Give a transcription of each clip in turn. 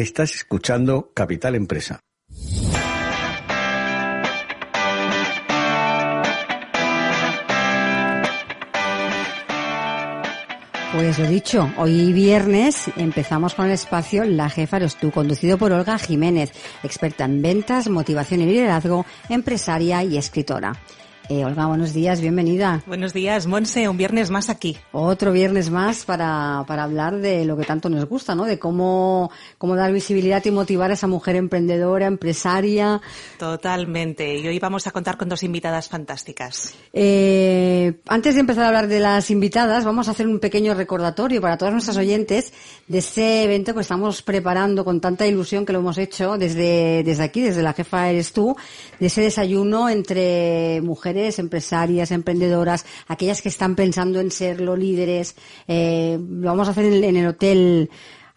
Estás escuchando Capital Empresa. Pues lo dicho, hoy viernes empezamos con el espacio La Jefa eres tú, conducido por Olga Jiménez, experta en ventas, motivación y liderazgo, empresaria y escritora. Eh, Olga, buenos días, bienvenida. Buenos días, Monse, un viernes más aquí. Otro viernes más para, para hablar de lo que tanto nos gusta, ¿no? De cómo, cómo dar visibilidad y motivar a esa mujer emprendedora, empresaria. Totalmente. Y hoy vamos a contar con dos invitadas fantásticas. Eh, antes de empezar a hablar de las invitadas, vamos a hacer un pequeño recordatorio para todas nuestras oyentes de ese evento que estamos preparando con tanta ilusión que lo hemos hecho desde, desde aquí, desde la jefa eres tú, de ese desayuno entre mujeres empresarias, emprendedoras, aquellas que están pensando en serlo, líderes. Eh, lo vamos a hacer en el hotel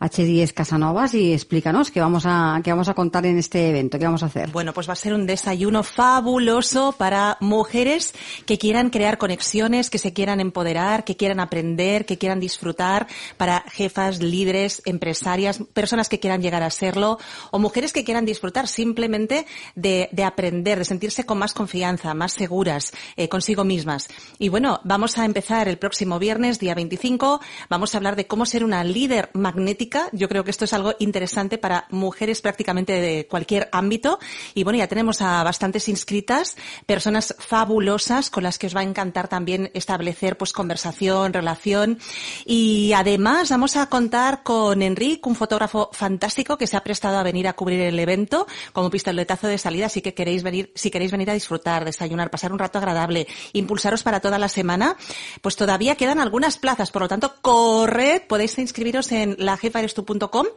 H10 Casanovas y explícanos qué vamos a qué vamos a contar en este evento, qué vamos a hacer. Bueno, pues va a ser un desayuno fabuloso para mujeres que quieran crear conexiones, que se quieran empoderar, que quieran aprender, que quieran disfrutar, para jefas, líderes, empresarias, personas que quieran llegar a serlo o mujeres que quieran disfrutar simplemente de, de aprender, de sentirse con más confianza, más seguras eh, consigo mismas. Y bueno, vamos a empezar el próximo viernes, día 25, vamos a hablar de cómo ser una líder magnética yo creo que esto es algo interesante para mujeres prácticamente de cualquier ámbito. Y bueno, ya tenemos a bastantes inscritas, personas fabulosas con las que os va a encantar también establecer pues conversación, relación. Y además vamos a contar con Enrique, un fotógrafo fantástico que se ha prestado a venir a cubrir el evento como pistoletazo de salida. Así que queréis venir, si queréis venir a disfrutar, desayunar, pasar un rato agradable, impulsaros para toda la semana, pues todavía quedan algunas plazas. Por lo tanto, corred, podéis inscribiros en la jefa erestu.com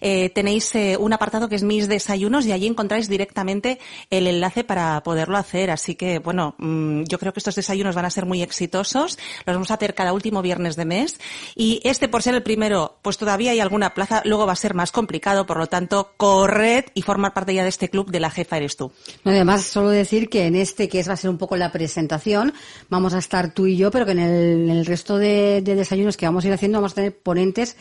eh, tenéis eh, un apartado que es mis desayunos y allí encontráis directamente el enlace para poderlo hacer. Así que, bueno, mm, yo creo que estos desayunos van a ser muy exitosos. Los vamos a hacer cada último viernes de mes. Y este, por ser el primero, pues todavía hay alguna plaza. Luego va a ser más complicado. Por lo tanto, corred y formar parte ya de este club de la jefa eres tú. además, solo decir que en este, que es, va a ser un poco la presentación, vamos a estar tú y yo, pero que en el, resto de desayunos que vamos a ir haciendo vamos a tener ponentes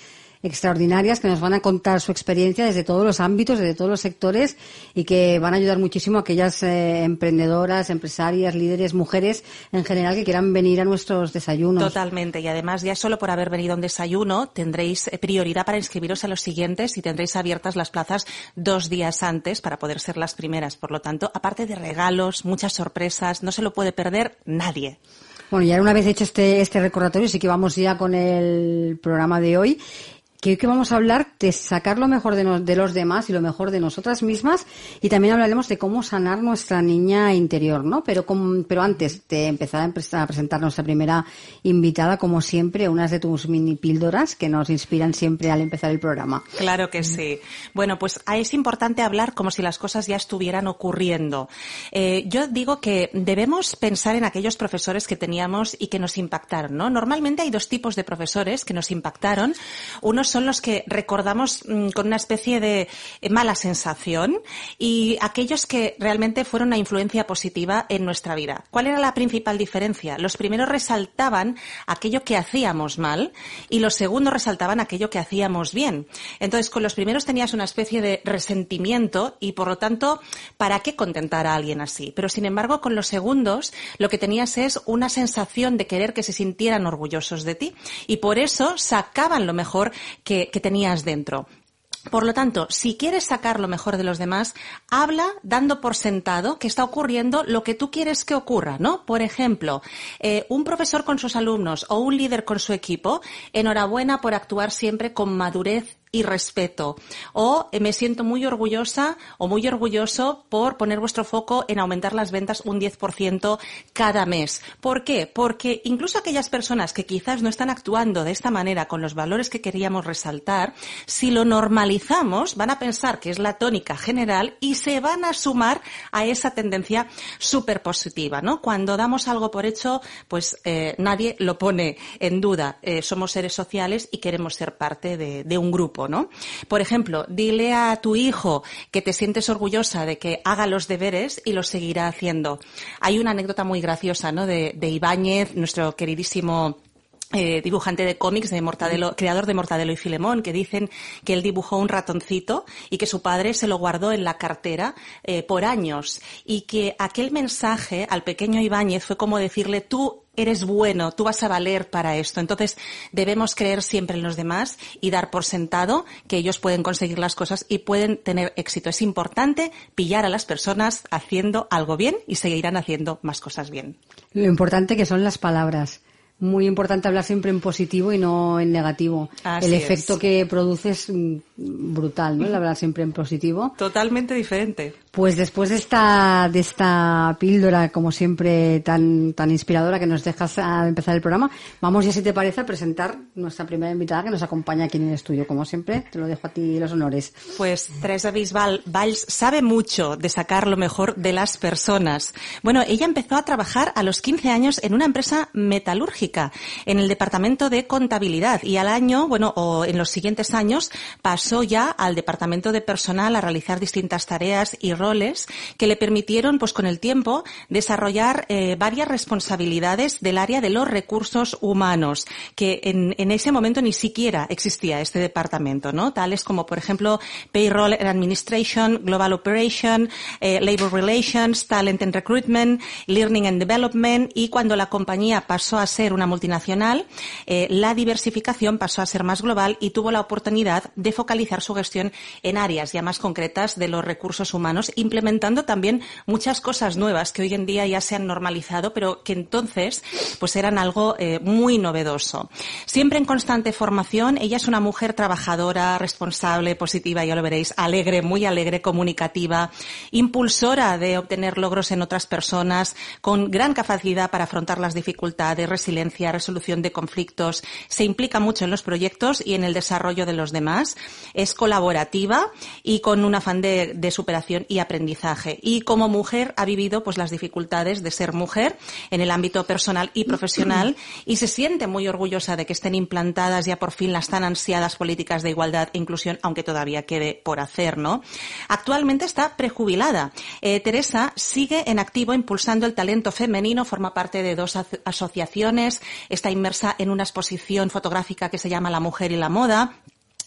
extraordinarias que nos van a contar su experiencia desde todos los ámbitos, desde todos los sectores y que van a ayudar muchísimo a aquellas eh, emprendedoras, empresarias, líderes, mujeres en general que quieran venir a nuestros desayunos. Totalmente. Y además, ya solo por haber venido a un desayuno, tendréis eh, prioridad para inscribiros a los siguientes y tendréis abiertas las plazas dos días antes para poder ser las primeras. Por lo tanto, aparte de regalos, muchas sorpresas, no se lo puede perder nadie. Bueno, ya una vez hecho este, este recordatorio, sí que vamos ya con el programa de hoy que que vamos a hablar de sacar lo mejor de, de, los demás y lo mejor de nosotras mismas y también hablaremos de cómo sanar nuestra niña interior, ¿no? Pero, pero antes de empezar a presentar nuestra primera invitada, como siempre, unas de tus mini píldoras que nos inspiran siempre al empezar el programa. Claro que sí. Bueno, pues es importante hablar como si las cosas ya estuvieran ocurriendo. Eh, yo digo que debemos pensar en aquellos profesores que teníamos y que nos impactaron, ¿no? Normalmente hay dos tipos de profesores que nos impactaron. Unos son los que recordamos mm, con una especie de eh, mala sensación y aquellos que realmente fueron una influencia positiva en nuestra vida. ¿Cuál era la principal diferencia? Los primeros resaltaban aquello que hacíamos mal y los segundos resaltaban aquello que hacíamos bien. Entonces, con los primeros tenías una especie de resentimiento y, por lo tanto, ¿para qué contentar a alguien así? Pero, sin embargo, con los segundos lo que tenías es una sensación de querer que se sintieran orgullosos de ti y por eso sacaban lo mejor que, que tenías dentro. Por lo tanto, si quieres sacar lo mejor de los demás, habla dando por sentado que está ocurriendo lo que tú quieres que ocurra, ¿no? Por ejemplo, eh, un profesor con sus alumnos o un líder con su equipo, enhorabuena por actuar siempre con madurez y respeto. O eh, me siento muy orgullosa o muy orgulloso por poner vuestro foco en aumentar las ventas un 10% cada mes. ¿Por qué? Porque incluso aquellas personas que quizás no están actuando de esta manera con los valores que queríamos resaltar, si lo normalizamos, van a pensar que es la tónica general y se van a sumar a esa tendencia súper positiva, ¿no? Cuando damos algo por hecho, pues eh, nadie lo pone en duda. Eh, somos seres sociales y queremos ser parte de, de un grupo. Por ejemplo, dile a tu hijo que te sientes orgullosa de que haga los deberes y los seguirá haciendo. Hay una anécdota muy graciosa, de Ibáñez, nuestro queridísimo eh, dibujante de cómics de Mortadelo, creador de Mortadelo y Filemón, que dicen que él dibujó un ratoncito y que su padre se lo guardó en la cartera eh, por años. Y que aquel mensaje al pequeño Ibáñez fue como decirle tú eres bueno, tú vas a valer para esto. Entonces, debemos creer siempre en los demás y dar por sentado que ellos pueden conseguir las cosas y pueden tener éxito. Es importante pillar a las personas haciendo algo bien y seguirán haciendo más cosas bien. Lo importante que son las palabras muy importante hablar siempre en positivo y no en negativo. el efecto que produce es mm, brutal, ¿no? El hablar siempre en positivo. Totalmente diferente. Pues después de esta, de esta píldora, como siempre, tan, tan inspiradora que nos dejas a empezar el programa, vamos ya, si te parece, a presentar nuestra primera invitada que nos acompaña aquí en el estudio. Como siempre, te lo dejo a ti los honores. Pues Teresa Bisbal Valls sabe mucho de sacar lo mejor de las personas. Bueno, ella empezó a trabajar a los 15 años en una empresa metalúrgica, en el departamento de contabilidad, y al año, bueno, o en los siguientes años, pasó ya al departamento de personal a realizar distintas tareas y roles que le permitieron, pues con el tiempo, desarrollar eh, varias responsabilidades del área de los recursos humanos, que en, ese momento ni siquiera existía este departamento, ¿no? Tales como, por ejemplo, Payroll and Administration, Global Operation, eh, Labor Relations, Talent and Recruitment, Learning and Development, y cuando la compañía pasó a ser una multinacional, eh, la diversificación pasó a ser más global y tuvo la oportunidad de focalizar su gestión en áreas ya más concretas de los recursos humanos implementando también muchas cosas nuevas que hoy en día ya se han normalizado, pero que entonces pues eran algo eh, muy novedoso. Siempre en constante formación, ella es una mujer trabajadora, responsable, positiva, ya lo veréis, alegre, muy alegre, comunicativa, impulsora de obtener logros en otras personas, con gran capacidad para afrontar las dificultades, resiliencia, resolución de conflictos, se implica mucho en los proyectos y en el desarrollo de los demás, es colaborativa y con un afán de, superación y aprendizaje. Y como mujer ha vivido pues las dificultades de ser mujer en el ámbito personal y profesional y se siente muy orgullosa de que estén implantadas ya por fin las tan ansiadas políticas de igualdad e inclusión, aunque todavía quede por hacer, ¿no? Actualmente está prejubilada. Eh, Teresa sigue en activo impulsando el talento femenino, forma parte de dos asociaciones, está inmersa en una exposición fotográfica que se llama La Mujer y la Moda,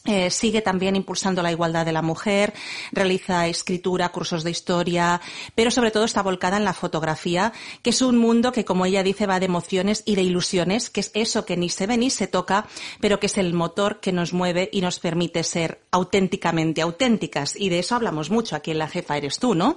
eh, sigue también impulsando la igualdad de la mujer, realiza escritura, cursos de historia, pero sobre todo está volcada en la fotografía, que es un mundo que, como ella dice, va de emociones y de ilusiones, que es eso que ni se ve ni se toca, pero que es el motor que nos mueve y nos permite ser auténticamente auténticas. Y de eso hablamos mucho aquí en La Jefa Eres tú, ¿no?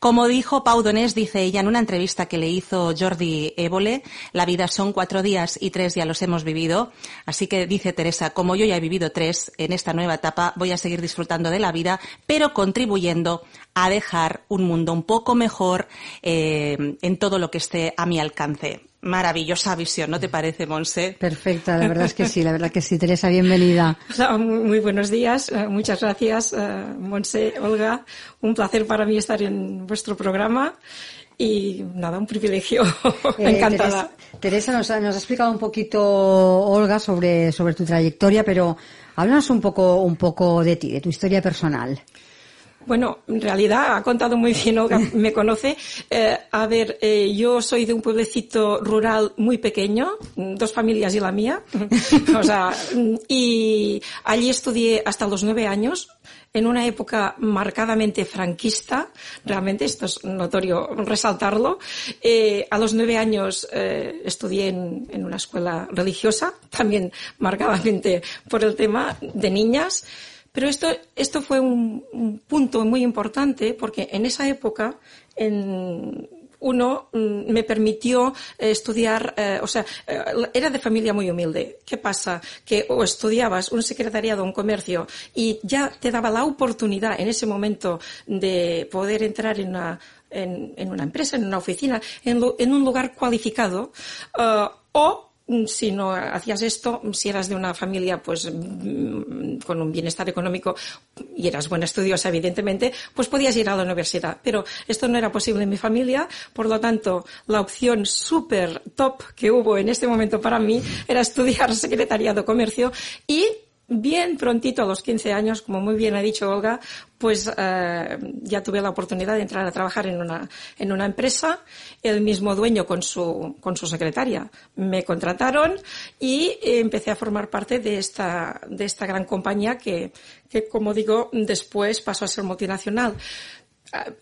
Como dijo Pau Donés, dice ella en una entrevista que le hizo Jordi Évole, la vida son cuatro días y tres ya los hemos vivido. Así que dice Teresa, como yo ya he vivido tres, en esta nueva etapa voy a seguir disfrutando de la vida, pero contribuyendo a dejar un mundo un poco mejor eh, en todo lo que esté a mi alcance. Maravillosa visión, ¿no te parece, Monse? Perfecta, la verdad es que sí, la verdad que sí. Teresa, bienvenida. muy, buenos días, eh, muchas gracias, eh, Monse, Olga. Un placer para mí estar en vuestro programa y nada, un privilegio. Encantada. Teresa, nos, ha explicado un poquito, Olga, sobre, sobre tu trayectoria, pero Háblanos un poco, un poco de ti, de tu historia personal. Bueno, en realidad ha contado muy bien, Olga me conoce. Eh, a ver, eh, yo soy de un pueblecito rural muy pequeño, dos familias y la mía. o sea, y allí estudié hasta los nueve años en una época marcadamente franquista, realmente esto es notorio resaltarlo. Eh, a los nueve años eh, estudié en, en, una escuela religiosa, también marcadamente por el tema de niñas. Pero esto, esto fue un, un punto muy importante porque en esa época, en, uno mm, me permitió eh, estudiar, eh, o sea, eh, era de familia muy humilde. ¿Qué pasa? Que o estudiabas un secretariado, un comercio, y ya te daba la oportunidad en ese momento de poder entrar en una, en, una empresa, en una oficina, en, en un lugar cualificado, o Mm, si no hacías esto, si eras de una familia pues mm, con un bienestar económico y eras buena estudiosa, evidentemente, pues podías ir a la universidad. Pero esto no era posible en mi familia, por lo tanto, la opción súper top que hubo en este momento para mí era estudiar secretariado comercio y bien prontito, a los 15 años, como muy bien ha dicho Olga, pues eh, ya tuve la oportunidad de entrar a trabajar en una, en una empresa, el mismo dueño con su, con su secretaria. Me contrataron y empecé a formar parte de esta, de esta gran compañía que, que, como digo, después pasó a ser multinacional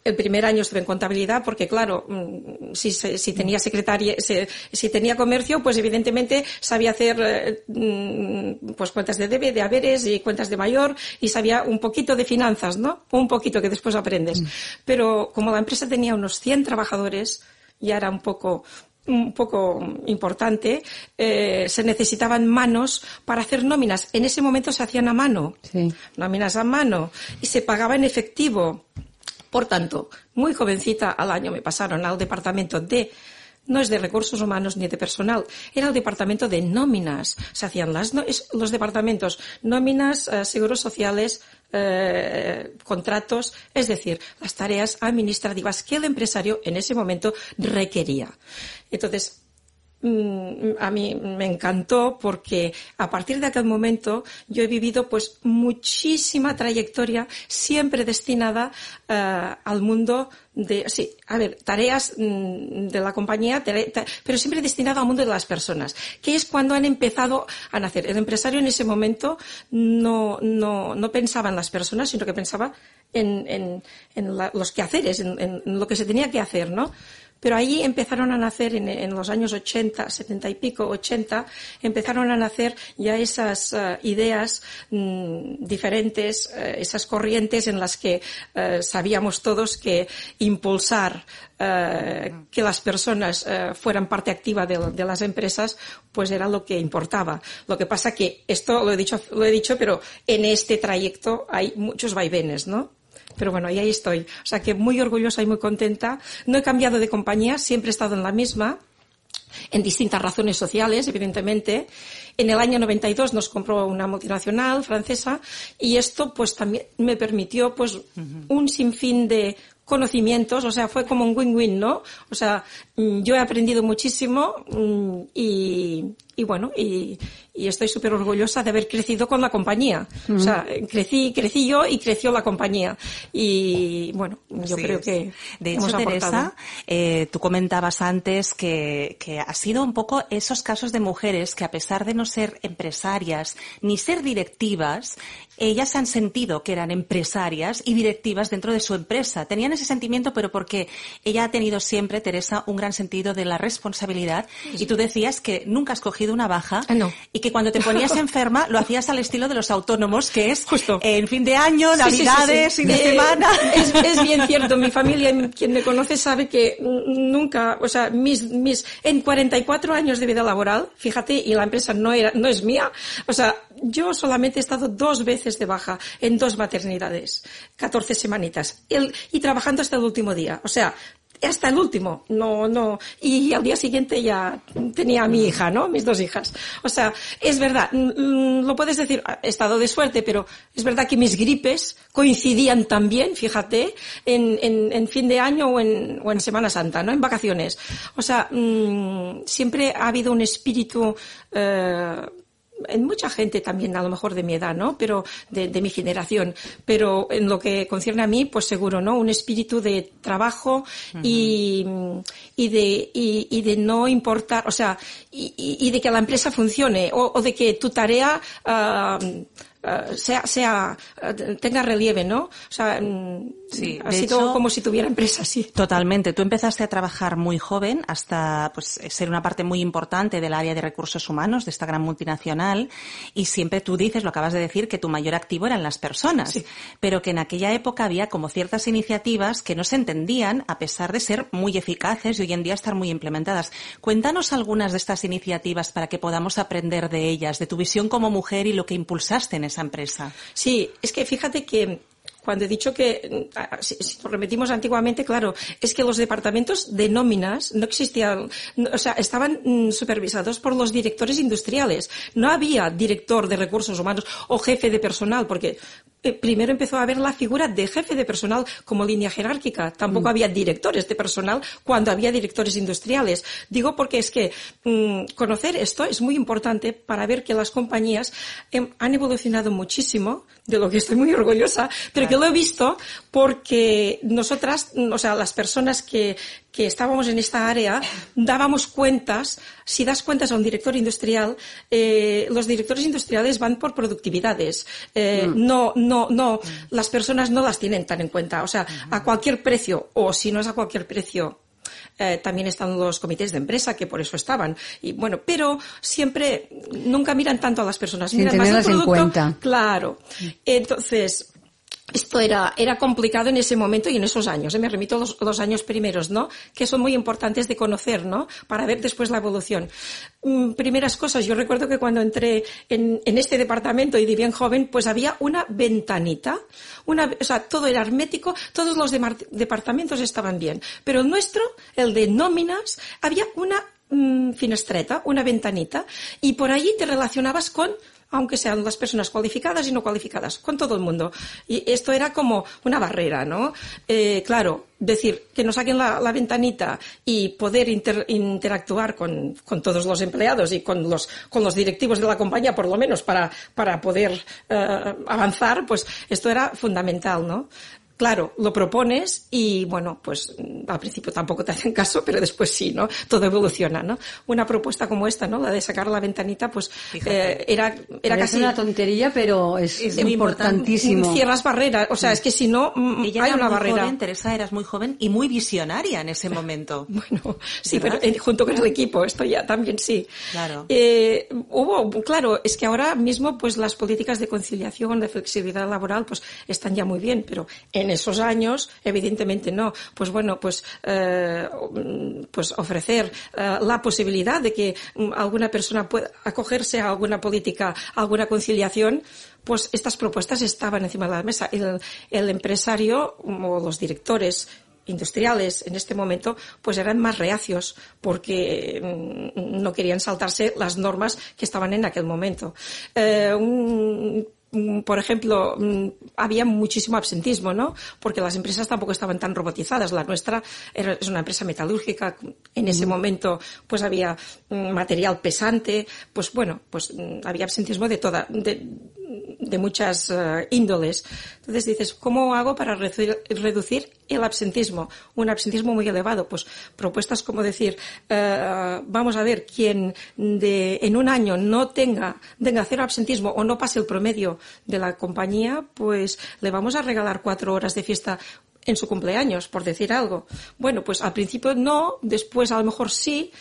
el primer año estuve en contabilidad porque, claro, mm, si, si tenía secretaria, si, tenía comercio, pues evidentemente sabía hacer eh, mm, pues cuentas de debe, de haberes y cuentas de mayor y sabía un poquito de finanzas, ¿no? Un poquito que después aprendes. Mm. Pero como la empresa tenía unos 100 trabajadores, ya era un poco un poco importante, eh, se necesitaban manos para hacer nóminas. En ese momento se hacían a mano, nóminas a mano, y se pagaba en efectivo. Por tanto, muy jovencita al año me pasaron al departamento de no es de recursos humanos ni de personal, era el departamento de nóminas. Se hacían los departamentos nóminas, eh, seguros sociales, eh, contratos, es decir, las tareas administrativas que el empresario en ese momento requería. Entonces, a mí me encantó porque a partir de aquel momento yo he vivido pues muchísima trayectoria siempre destinada uh, al mundo de sí a ver tareas mm, de la compañía pero siempre destinada al mundo de las personas que es cuando han empezado a nacer. El empresario en ese momento no no, no pensaba en las personas sino que pensaba en, en, en la, los quehaceres en, en lo que se tenía que hacer no pero allí empezaron a nacer, en, los años 80, 70 y pico, 80, empezaron a nacer ya esas eh, ideas mm, diferentes, eh, esas corrientes en las que eh, sabíamos todos que impulsar que las personas fueran parte activa de, de, las empresas, pues era lo que importaba. Lo que pasa que esto lo he dicho, lo he dicho, pero en este trayecto hay muchos vaivenes, ¿no? Pero bueno, y ahí estoy. O sea que muy orgullosa y muy contenta. No he cambiado de compañía, siempre he estado en la misma en distintas razones sociales, evidentemente. En el año 92 nos compró una multinacional francesa y esto pues también me permitió pues un sinfín de conocimientos, o sea, fue como un win-win, ¿no? O sea, mm, yo he aprendido muchísimo mm, y, y bueno, y, y estoy súper orgullosa de haber crecido con la compañía. O sea, crecí, crecí yo y creció la compañía. Y bueno, yo creo es. que De hecho. Teresa, eh, tú comentabas antes que, que ha sido un poco esos casos de mujeres que a pesar de no ser empresarias ni ser directivas, ellas han sentido que eran empresarias y directivas dentro de su empresa. Tenían ese sentimiento, pero porque ella ha tenido siempre, Teresa, un gran sentido de la responsabilidad. Y tú decías que nunca has cogido una baja Ah, no. y que cuando te ponías enferma lo hacías al estilo de los autónomos, que es Justo. en fin de año, Sí, sí, sí, navidades, sí. fin de Eh, semana. Es, es bien cierto. Mi familia, quien me conoce, sabe que nunca, o sea, mis, mis, en 44 años de vida laboral, fíjate, y la empresa no era, no es mía, o sea, yo solamente he estado dos veces de baja en dos maternidades, 14 semanitas, el- y trabajando hasta el último día. O sea, hasta el último, no, no, y al día siguiente ya tenía a mi hija, ¿no? Mis dos hijas. O sea, es verdad, mm, lo puedes decir, he estado de suerte, pero es verdad que mis gripes coincidían también, fíjate, en, en, en fin de año o en, o en Semana Santa, ¿no? En vacaciones. O sea, mm, siempre ha habido un espíritu, eh, en mucha gente también, a lo mejor de mi edad, ¿no? Pero de, de mi generación. Pero en lo que concierne a mí, pues seguro, ¿no? Un espíritu de trabajo y, y de, y, y de no importar, o sea, y, de que la empresa funcione o, o de que tu tarea, ah, ah, sea, sea, ah, tenga relieve, ¿no? O sea, mm, Sí, ha sido hecho- como si tuviera empresa, sí. Totalmente. Tú empezaste a trabajar muy joven hasta pues ser una parte muy importante del área de recursos humanos de esta gran multinacional y siempre tú dices, lo acabas de decir, que tu mayor activo eran las personas, Sí. pero que en aquella época había como ciertas iniciativas que no se entendían a pesar de ser muy eficaces y hoy en día estar muy implementadas. Cuéntanos algunas de estas iniciativas para que podamos aprender de ellas, de tu visión como mujer y lo que impulsaste en Sí, es que fíjate que cuando he dicho que, si, nos repetimos antiguamente, claro, es que los departamentos de nóminas no existían, o sea, estaban mm, supervisados por los directores industriales. No había director de recursos humanos o jefe de personal, porque eh, primero empezó a haber la figura de jefe de personal como línea jerárquica. Tampoco había directores de personal cuando había directores industriales. Digo porque es que mm, conocer esto es muy importante para ver que las compañías em, han evolucionado muchísimo, de lo que estoy muy orgullosa, pero que lo he visto porque nosotras, mm, o sea, las personas que, que estábamos en esta área, dábamos cuentas, si das cuentas a un director industrial, eh, los directores industriales van por productividades. Eh, No, no, no, las personas no las tienen tan en cuenta. O sea, a cualquier precio, o si no es a cualquier precio, eh, también están los comités de empresa que por eso estaban. Y bueno pero siempre nunca miran tanto a las personas. Sin miran más el producto. cuenta. claro. Entonces esto era, era complicado en ese momento y en esos años. ¿eh? Me remito a los, los años primeros, ¿no? Que son muy importantes de conocer, ¿no? Para ver después la evolución. Mm, primeras cosas, yo recuerdo que cuando entré en, este departamento y de bien joven, pues había una ventanita, una, o sea, todo era hermético, todos los departamentos estaban bien. Pero el nuestro, el de nóminas, había una mm, finestreta, una ventanita, y por allí te relacionabas con aunque sean las personas cualificadas y no cualificadas, con todo el mundo. Y esto era como una barrera, ¿no? Eh, claro, decir que nos saquen la, ventanita y poder inter- interactuar con, todos los empleados y con los, con los directivos de la compañía, por lo menos, para, para poder eh, avanzar, pues esto era fundamental, ¿no? Claro, lo propones y bueno, pues mm, al principio tampoco te hacen caso, pero después sí, ¿no? Todo evoluciona, ¿no? Una propuesta como esta, ¿no? La de sacar la ventanita, pues eh, era, era casi una tontería, pero es, Es muy importantísimo. cierras barreras, o sea, es que si no mm, Ella hay era una muy barrera. joven, Teresa, eras muy joven y muy visionaria en ese momento. Bueno, sí, ¿Verdad? pero eh, junto con el equipo, esto ya también sí. Claro. Eh, hubo, claro, es que ahora mismo, pues las políticas de conciliación, de flexibilidad laboral, pues están ya muy bien, pero en esos años, evidentemente no. Pues bueno, pues, eh, mm, pues ofrecer eh, la posibilidad de que mm, alguna persona pueda acogerse a alguna política, a alguna conciliación, pues estas propuestas estaban encima de la mesa. El, empresario o los directores industriales en este momento pues eran más reacios porque mm, no querían saltarse las normas que estaban en aquel momento. Eh, mm, por ejemplo, mm, había muchísimo absentismo, ¿no? Porque las empresas tampoco estaban tan robotizadas. La nuestra era, es una empresa metalúrgica. En ese momento, pues había mm, material pesante. Pues bueno, pues había absentismo de toda, de, de muchas uh, índoles. Entonces dices, ¿cómo hago para reducir, reducir, el absentismo? Un absentismo muy elevado. Pues propuestas como decir, uh, vamos a ver, quien de, en un año no tenga, tenga cero absentismo o no pase el promedio de la compañía, pues le vamos a regalar cuatro horas de fiesta en su cumpleaños, por decir algo. Bueno, pues al principio no, después a lo mejor sí,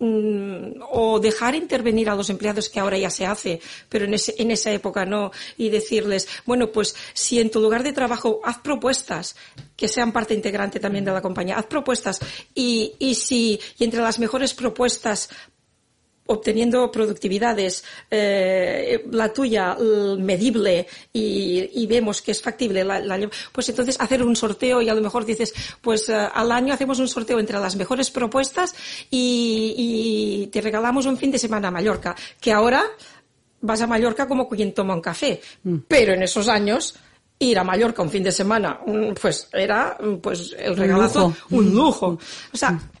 Mm, o dejar intervenir a los empleados que ahora ya se hace, pero en, ese, en esa época no, y decirles, bueno, pues si en tu lugar de trabajo haz propuestas que sean parte integrante también de la compañía, haz propuestas y, y si y entre las mejores propuestas obteniendo productividades, eh, la tuya medible y, y, vemos que es factible, la, la, pues entonces hacer un sorteo y a lo mejor dices, pues uh, al año hacemos un sorteo entre las mejores propuestas y, y, te regalamos un fin de semana a Mallorca, que ahora vas a Mallorca como quien toma un café, mm. pero en esos años ir a Mallorca un fin de semana, pues era pues el regalazo, un lujo. Un lujo. O sea, mm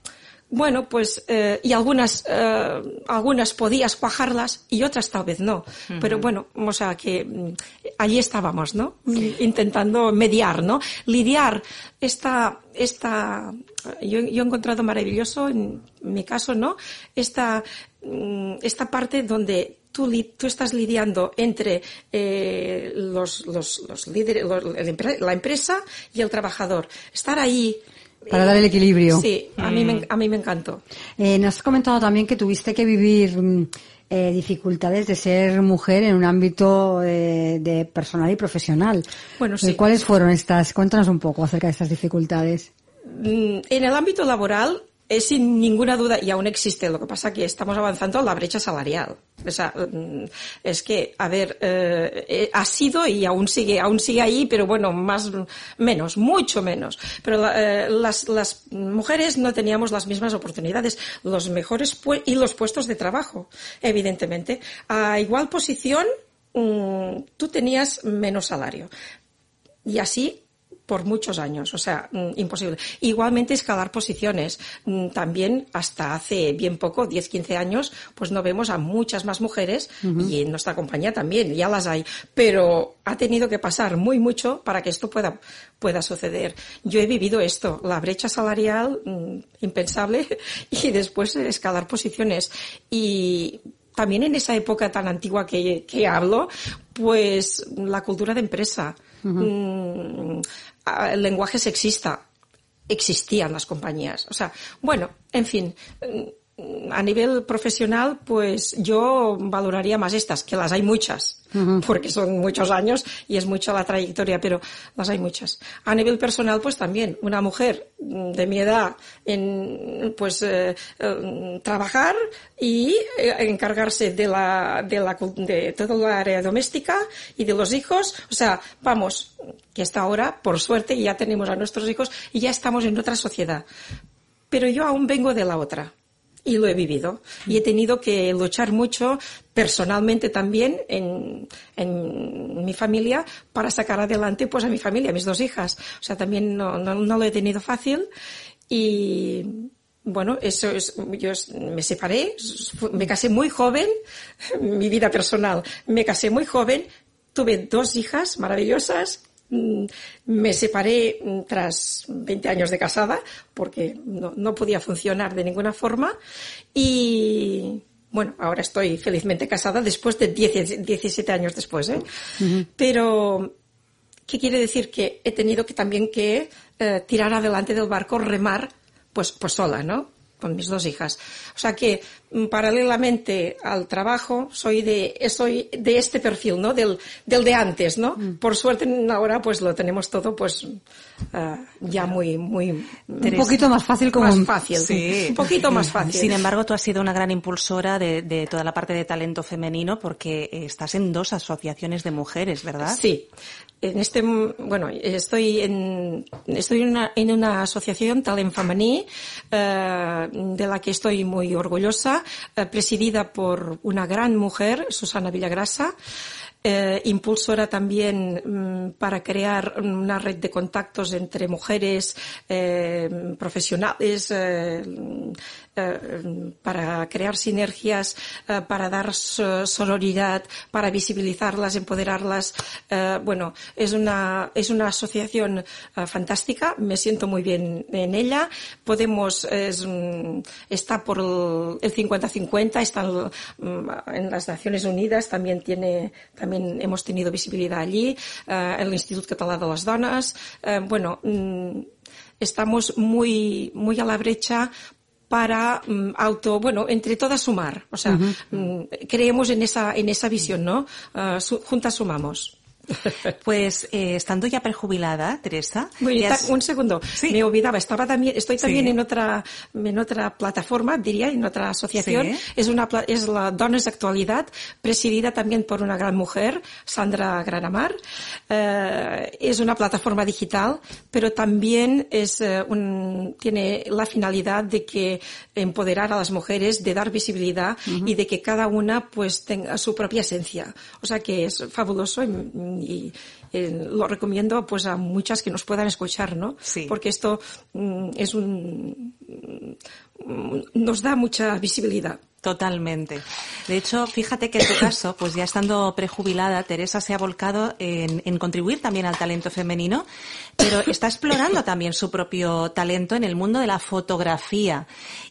bueno, pues, eh, y algunas, eh, algunas podías cuajarlas y otras tal vez no. Pero bueno, o sea que mm, allí estábamos, ¿no? Intentando mediar, ¿no? Lidiar esta, esta, yo, yo he encontrado maravilloso en mi caso, ¿no? Esta, mm, esta parte donde tú, tú, estás lidiando entre eh, los, los, los líderes, los, la empresa y el trabajador. Estar ahí, para dar el equilibrio. Sí, a mí me, mm. a mí me encantó. Eh, nos has comentado también que tuviste que vivir mm, eh, dificultades de ser mujer en un ámbito eh, de personal y profesional. Bueno, sí. ¿Cuáles fueron estas? Cuéntanos un poco acerca de estas dificultades. Mm, en el ámbito laboral, es sin ninguna duda, y aún existe, lo que pasa que estamos avanzando la brecha salarial. O sea, mm, es que, a ver, eh, eh, ha sido y aún sigue, aún sigue ahí, pero bueno, más, menos, mucho menos. Pero eh, las, las mujeres no teníamos las mismas oportunidades, los mejores y los puestos de trabajo, evidentemente. A igual posición, mm, tú tenías menos salario. Y así por muchos años, o sea, mm, imposible. Igualmente escalar posiciones. Mm, también hasta hace bien poco, 10, 15 años, pues no vemos a muchas más mujeres y en nuestra compañía también, ya las hay. Pero ha tenido que pasar muy mucho para que esto pueda, pueda suceder. Yo he vivido esto, la brecha salarial mm, impensable y después escalar posiciones. Y también en esa época tan antigua que, que hablo, pues la cultura de empresa el lenguaje sexista existía en las compañías. O sea, bueno, en fin, a nivel profesional, pues yo valoraría más estas, que las hay muchas, porque son muchos años y es mucha la trayectoria, pero las hay muchas. A nivel personal, pues también, una mujer de mi edad en, pues, eh, eh, trabajar y eh, encargarse de la, de la, de toda la área doméstica y de los hijos. O sea, vamos, que hasta ahora, por suerte, ya tenemos a nuestros hijos y ya estamos en otra sociedad. Pero yo aún vengo de la otra y lo he vivido. Y he tenido que luchar mucho personalmente también en, en, mi familia para sacar adelante pues a mi familia, a mis dos hijas. O sea, también no, no, no lo he tenido fácil y bueno, eso es, yo me separé, me casé muy joven, mi vida personal, me casé muy joven, tuve dos hijas maravillosas me separé mm, tras 20 años de casada porque no, no podía funcionar de ninguna forma y bueno, ahora estoy felizmente casada después de 10, 17 años después, ¿eh? Pero, ¿qué quiere decir? Que he tenido que también que eh, tirar adelante del barco, remar, pues, pues sola, ¿no? Con mis dos hijas. O sea que mm, paralelamente al trabajo soy de soy de este perfil, ¿no? Del, del de antes, ¿no? Mm. Por suerte ahora pues lo tenemos todo pues uh, ya muy muy un poquito más fácil como más fácil, sí. un poquito más fácil. Sin embargo, tú has sido una gran impulsora de, de toda la parte de talento femenino porque estás en dos asociaciones de mujeres, ¿verdad? Sí en este, bueno, estoy en, estoy en una, asociación Talent Femení, eh, de la que estoy muy orgullosa, eh, presidida por una gran mujer, Susana Villagrasa, eh, impulsora también mm, para crear una red de contactos entre mujeres eh, profesionales, para crear sinergias, eh, para dar sororidad, para visibilizarlas, empoderarlas. Eh, bueno, es una, es una asociación fantástica, me siento muy bien en ella. Podemos, es, está por el 50-50, está en las Naciones Unidas, también tiene, también hemos tenido visibilidad allí, el Instituto Catalán de las Donas. bueno, mm, estamos muy, muy a la brecha para um, auto, bueno, entre todas sumar. O sea, uh -huh. um, creemos en esa, en esa visión, ¿no? Uh, su, juntas sumamos. Pues eh, estando ya prejubilada, Teresa. Has... Un segundo, sí. me olvidaba, estaba también, estoy también sí. en otra, en otra plataforma, diría, en otra asociación. Sí. Es una, es la Dones de Actualidad, presidida también por una gran mujer, Sandra Granamar. Eh, es una plataforma digital, pero también es eh, un, tiene la finalidad de que empoderar a las mujeres, de dar visibilidad uh -huh. y de que cada una pues tenga su propia esencia. O sea que es fabuloso y, y eh, lo recomiendo pues a muchas que nos puedan escuchar, ¿no? Sí. Porque esto mm, es un mm, nos da mucha visibilidad. Totalmente. De hecho, fíjate que en tu caso, pues ya estando prejubilada, Teresa se ha volcado en, en, contribuir también al talento femenino, pero está explorando también su propio talento en el mundo de la fotografía.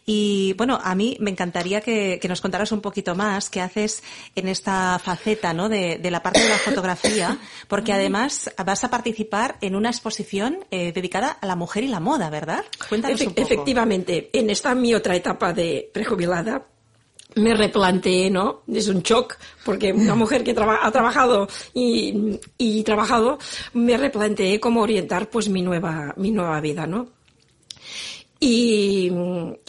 Y bueno, a mí me encantaría que, que nos contaras un poquito más qué haces en esta faceta, ¿no? De, de, la parte de la fotografía, porque además vas a participar en una exposición eh, dedicada a la mujer y la moda, ¿verdad? Cuéntanos Efe un poco. Efectivamente, en esta mi otra etapa de prejubilada, me replanteé, ¿no? Es un shock, porque una mujer que ha trabajado y, trabajado, me replanteé cómo orientar pues mi nueva, mi nueva vida, ¿no? Y,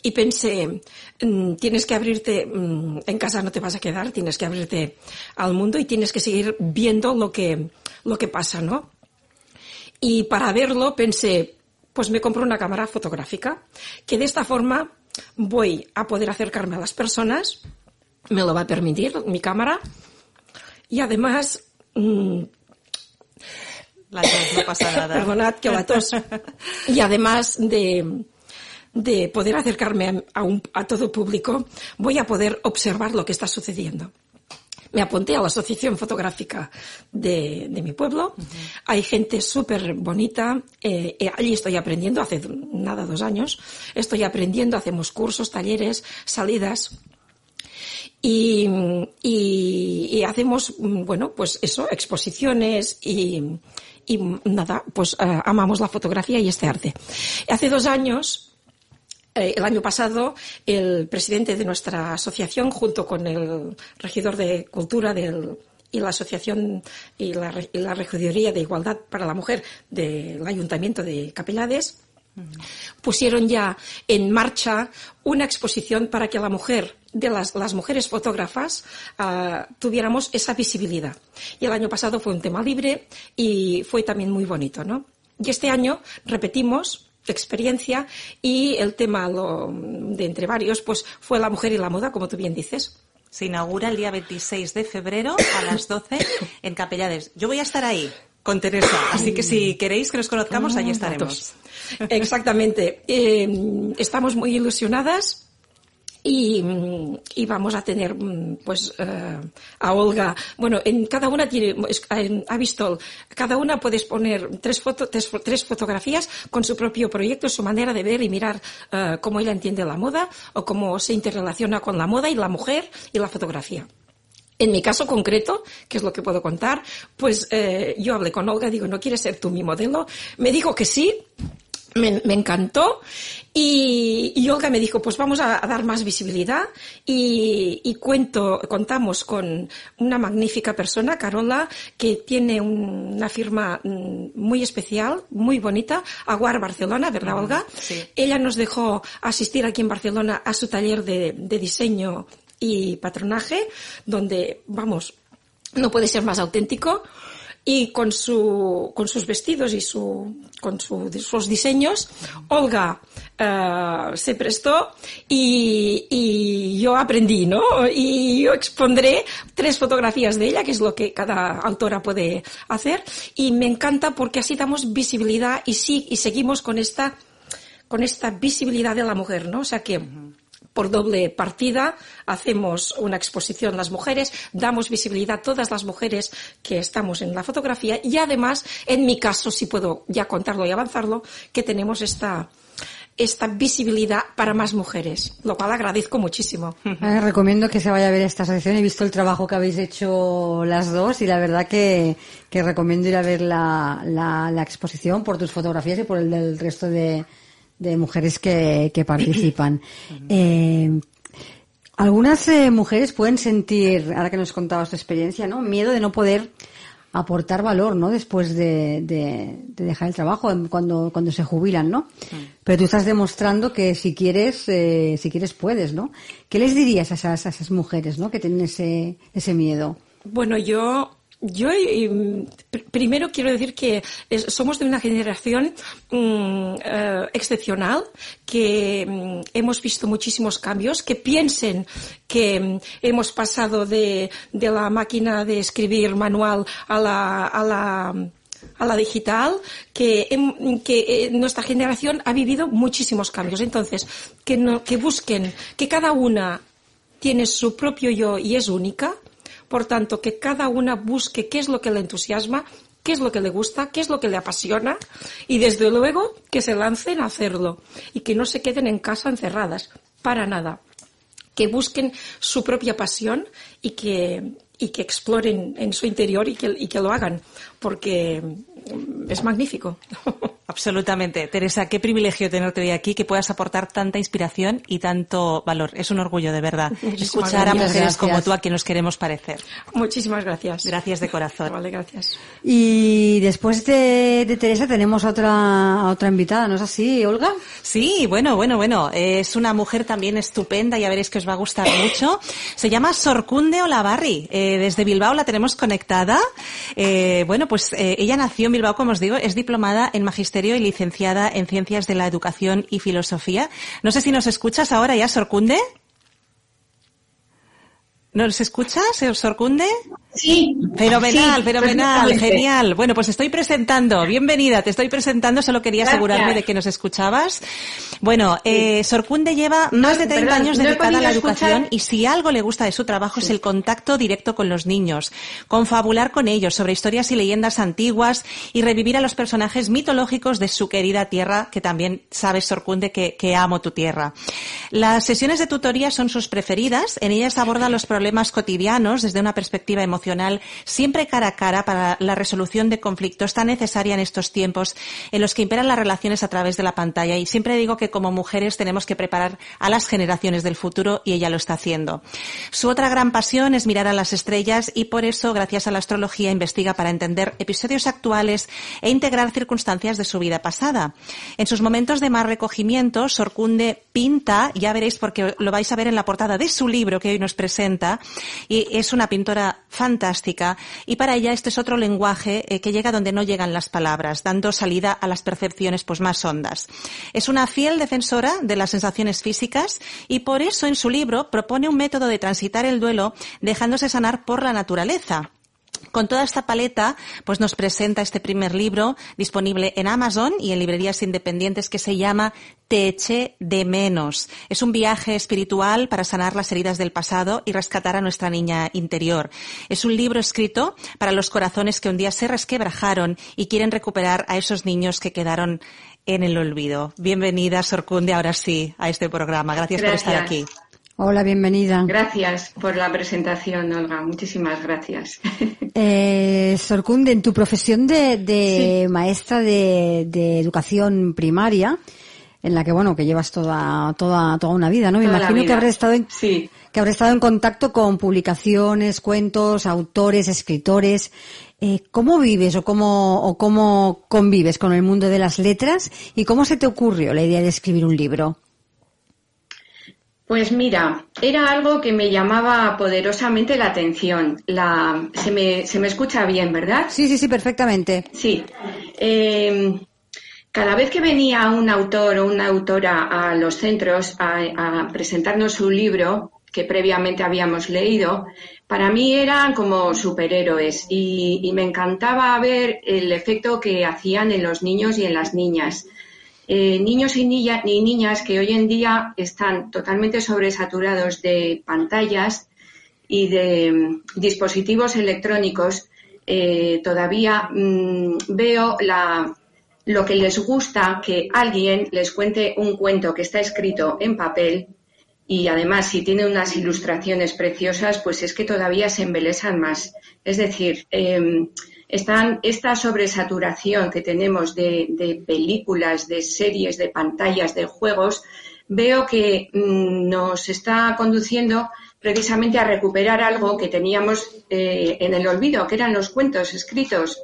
y pensé, mm, tienes que abrirte, mm, en casa no te vas a quedar, tienes que abrirte al mundo y tienes que seguir viendo lo que, lo que pasa, ¿no? Y para verlo pensé, pues me compro una cámara fotográfica, que de esta forma voy a poder acercarme a las personas, me lo va a permitir mi cámara, y además... Mmm, la tos, no pasa nada. Perdonad que la tos. Y además de, de poder acercarme a, a, un, a todo público, voy a poder observar lo que está sucediendo me apunté a la asociación fotográfica de, de mi pueblo. Uh -huh. Hay gente súper bonita. Eh, eh, allí estoy aprendiendo, hace nada, dos años. Estoy aprendiendo, hacemos cursos, talleres, salidas. Y, y, y hacemos, bueno, pues eso, exposiciones y, y nada, pues uh, amamos la fotografía y este arte. Hace dos años eh, el año pasado el presidente de nuestra asociación, junto con el regidor de Cultura del, y la asociación y la, y la, regidoría de igualdad para la mujer del ayuntamiento de Capellades pusieron ya en marcha una exposición para que la mujer de las, las mujeres fotógrafas uh, tuviéramos esa visibilidad. Y el año pasado fue un tema libre y fue también muy bonito, ¿no? Y este año repetimos experiencia y el tema lo, de entre varios pues fue la mujer y la moda, como tú bien dices. Se inaugura el día 26 de febrero a las 12 en Capellades. Yo voy a estar ahí con Teresa, así que si queréis que nos conozcamos, allí estaremos. Exactamente. Eh, estamos muy ilusionadas y, y, vamos a tener pues uh, a Olga bueno en cada una tiene ha visto cada una puedes poner tres, foto, tres, tres, fotografías con su propio proyecto su manera de ver y mirar uh, cómo ella entiende la moda o cómo se interrelaciona con la moda y la mujer y la fotografía en mi caso concreto, que es lo que puedo contar, pues eh, yo hablé con Olga, digo, ¿no quieres ser tú mi modelo? Me dijo que sí, me, me encantó y, y, Olga me dijo, pues vamos a, a dar más visibilidad y, y, cuento, contamos con una magnífica persona, Carola, que tiene un, una firma mm, muy especial, muy bonita, Aguar Barcelona, ¿verdad, Olga? Sí. Ella nos dejó asistir aquí en Barcelona a su taller de, de diseño y patronaje, donde, vamos, no puede ser más auténtico. Y con, su, con sus vestidos y su, con su, sus diseños, Olga uh, se prestó y, y, yo aprendí, ¿no? Y yo expondré tres fotografías de ella, que es lo que cada autora puede hacer, y me encanta porque así damos visibilidad y, sí, y seguimos con esta, con esta visibilidad de la mujer, ¿no? O sea que por doble partida, hacemos una exposición las mujeres, damos visibilidad a todas las mujeres que estamos en la fotografía y además, en mi caso, si puedo ya contarlo y avanzarlo, que tenemos esta, esta visibilidad para más mujeres, lo cual agradezco muchísimo. Recomiendo que se vaya a ver esta asociación. He visto el trabajo que habéis hecho las dos y la verdad que, que recomiendo ir a ver la, la, la, exposición por tus fotografías y por el del resto de, de mujeres que, que participan. Eh, algunas eh, mujeres pueden sentir, ahora que nos contabas tu experiencia, ¿no? Miedo de no poder aportar valor, ¿no? Después de, de, de dejar el trabajo, cuando, cuando se jubilan, ¿no? Pero tú estás demostrando que si quieres, eh, si quieres puedes, ¿no? ¿Qué les dirías a esas, a esas mujeres, ¿no? Que tienen ese, ese miedo. Bueno, yo yo primero quiero decir que somos de una generación mm, eh, excepcional, que mm, hemos visto muchísimos cambios, que piensen que mm, hemos pasado de, la máquina de escribir manual a la, a la a la digital, que, que eh, nuestra generación ha vivido muchísimos cambios. Entonces, que, no, que busquen que cada una tiene su propio yo y es única, por tanto, que cada una busque qué es lo que le entusiasma, qué es lo que le gusta, qué es lo que le apasiona y desde luego que se lancen a hacerlo y que no se queden en casa encerradas, para nada. Que busquen su propia pasión y que, y que exploren en su interior y que, y que lo hagan, porque es magnífico. Absolutamente. Teresa, qué privilegio tenerte hoy aquí, que puedas aportar tanta inspiración y tanto valor. Es un orgullo, de verdad, escuchar a mujeres como tú a quien nos queremos parecer. Muchísimas gracias. Gracias de corazón. Vale, gracias. Y después de, de Teresa tenemos otra, otra invitada, ¿no es así, Olga? Sí, bueno, bueno, bueno. Es una mujer también estupenda, ya veréis que os va a gustar mucho. Se llama Sorcunde Olavarri. Eh, desde Bilbao la tenemos conectada. Eh, bueno, pues eh, ella nació en Bilbao, como os digo, es diplomada en magisterio y licenciada en Ciencias de la Educación y Filosofía. No sé si nos escuchas ahora ya, Sorcunde. ¿Nos escuchas, Sorcunde? Sí. Fenomenal, fenomenal, genial. Bueno, pues estoy presentando. Bienvenida, te estoy presentando. Solo quería asegurarme de que nos escuchabas. Bueno, eh, Sorcunde lleva más de 30 años dedicada a la educación y si algo le gusta de su trabajo es el contacto directo con los niños, confabular con ellos sobre historias y leyendas antiguas y revivir a los personajes mitológicos de su querida tierra, que también sabes, Sorcunde, que, que amo tu tierra. Las sesiones de tutoría son sus preferidas. En ellas aborda los problemas cotidianos desde una perspectiva emocional siempre cara a cara para la resolución de conflictos tan necesaria en estos tiempos en los que imperan las relaciones a través de la pantalla. Y siempre digo que como mujeres tenemos que preparar a las generaciones del futuro y ella lo está haciendo. Su otra gran pasión es mirar a las estrellas y por eso, gracias a la astrología, investiga para entender episodios actuales e integrar circunstancias de su vida pasada. En sus momentos de más recogimiento, Sorcunde pinta, ya veréis porque lo vais a ver en la portada de su libro que hoy nos presenta, y es una pintora fantástica y para ella este es otro lenguaje eh, que llega donde no llegan las palabras, dando salida a las percepciones pues más hondas. Es una fiel defensora de las sensaciones físicas y por eso en su libro propone un método de transitar el duelo dejándose sanar por la naturaleza. Con toda esta paleta, pues nos presenta este primer libro disponible en Amazon y en librerías independientes que se llama Te eché de menos. Es un viaje espiritual para sanar las heridas del pasado y rescatar a nuestra niña interior. Es un libro escrito para los corazones que un día se resquebrajaron y quieren recuperar a esos niños que quedaron en el olvido. Bienvenida, Sorcunde, ahora sí, a este programa. Gracias. por estar aquí. Hola, bienvenida. Gracias por la presentación, Olga. Muchísimas gracias. Eh, Sorcunde, en tu profesión de, maestra de, educación primaria, en la que bueno que llevas toda toda toda una vida, ¿no? Me imagino que habrás estado en, que habrás estado en contacto con publicaciones, cuentos, autores, escritores. Eh, ¿Cómo vives o cómo o cómo convives con el mundo de las letras y cómo se te ocurrió la idea de escribir un libro? Pues mira, era algo que me llamaba poderosamente la atención. La, se, me, se me escucha bien, ¿verdad? Sí, sí, sí, perfectamente. Sí. Eh, cada vez que venía un autor o una autora a los centros a, a presentarnos su libro, que previamente habíamos leído, para mí eran como superhéroes y, y, me encantaba ver el efecto que hacían en los niños y en las niñas. Eh, niños y, niña, y, niñas que hoy en día están totalmente sobresaturados de pantallas y de um, dispositivos electrónicos, eh, todavía mmm, veo lo que les gusta que alguien les cuente un cuento que está escrito en papel y además si tiene unas ilustraciones preciosas, pues es que todavía se embelesan más. Es decir, eh, están, esta sobresaturación que tenemos de, de, películas, de series, de pantallas, de juegos, veo que mmm, nos está conduciendo precisamente a recuperar algo que teníamos eh, en el olvido, que eran los cuentos escritos.